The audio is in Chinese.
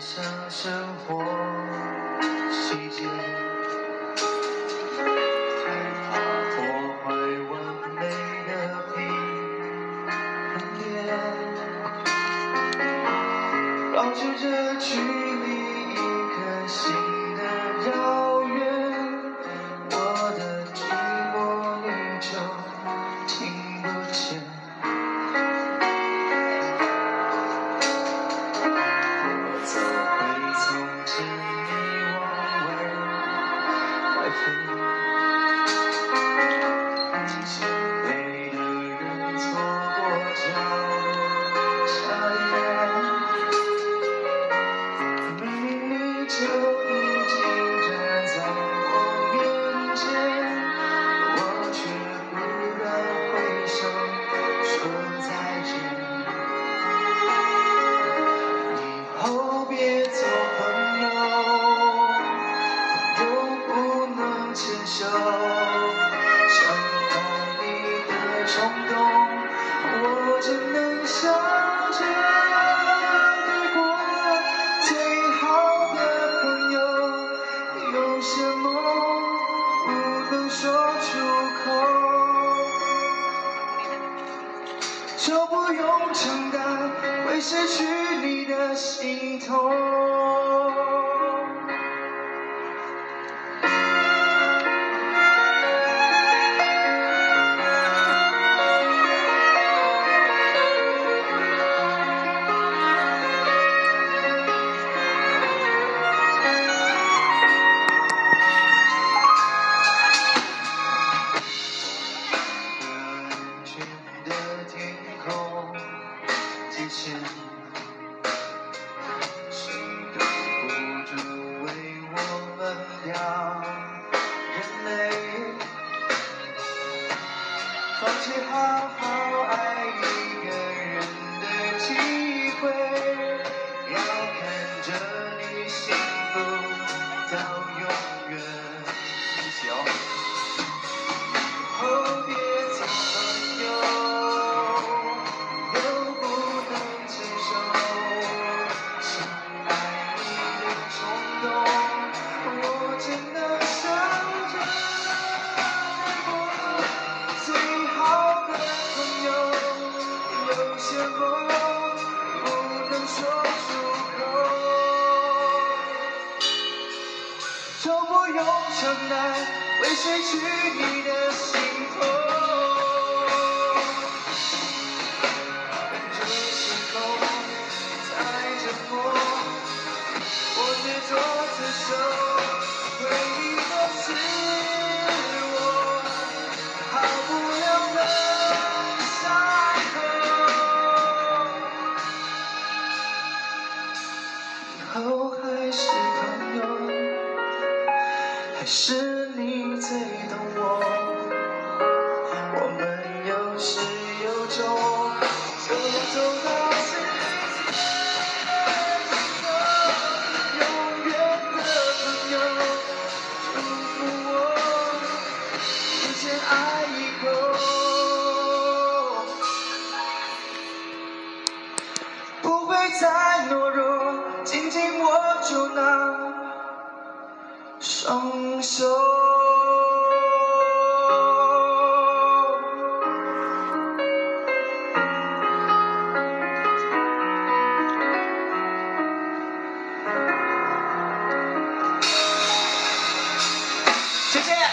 想生活细节。为什么不能说出口？就不用承担会失去你的心痛 y'all. 用情难为谁去你的心头。是。双手。谢谢。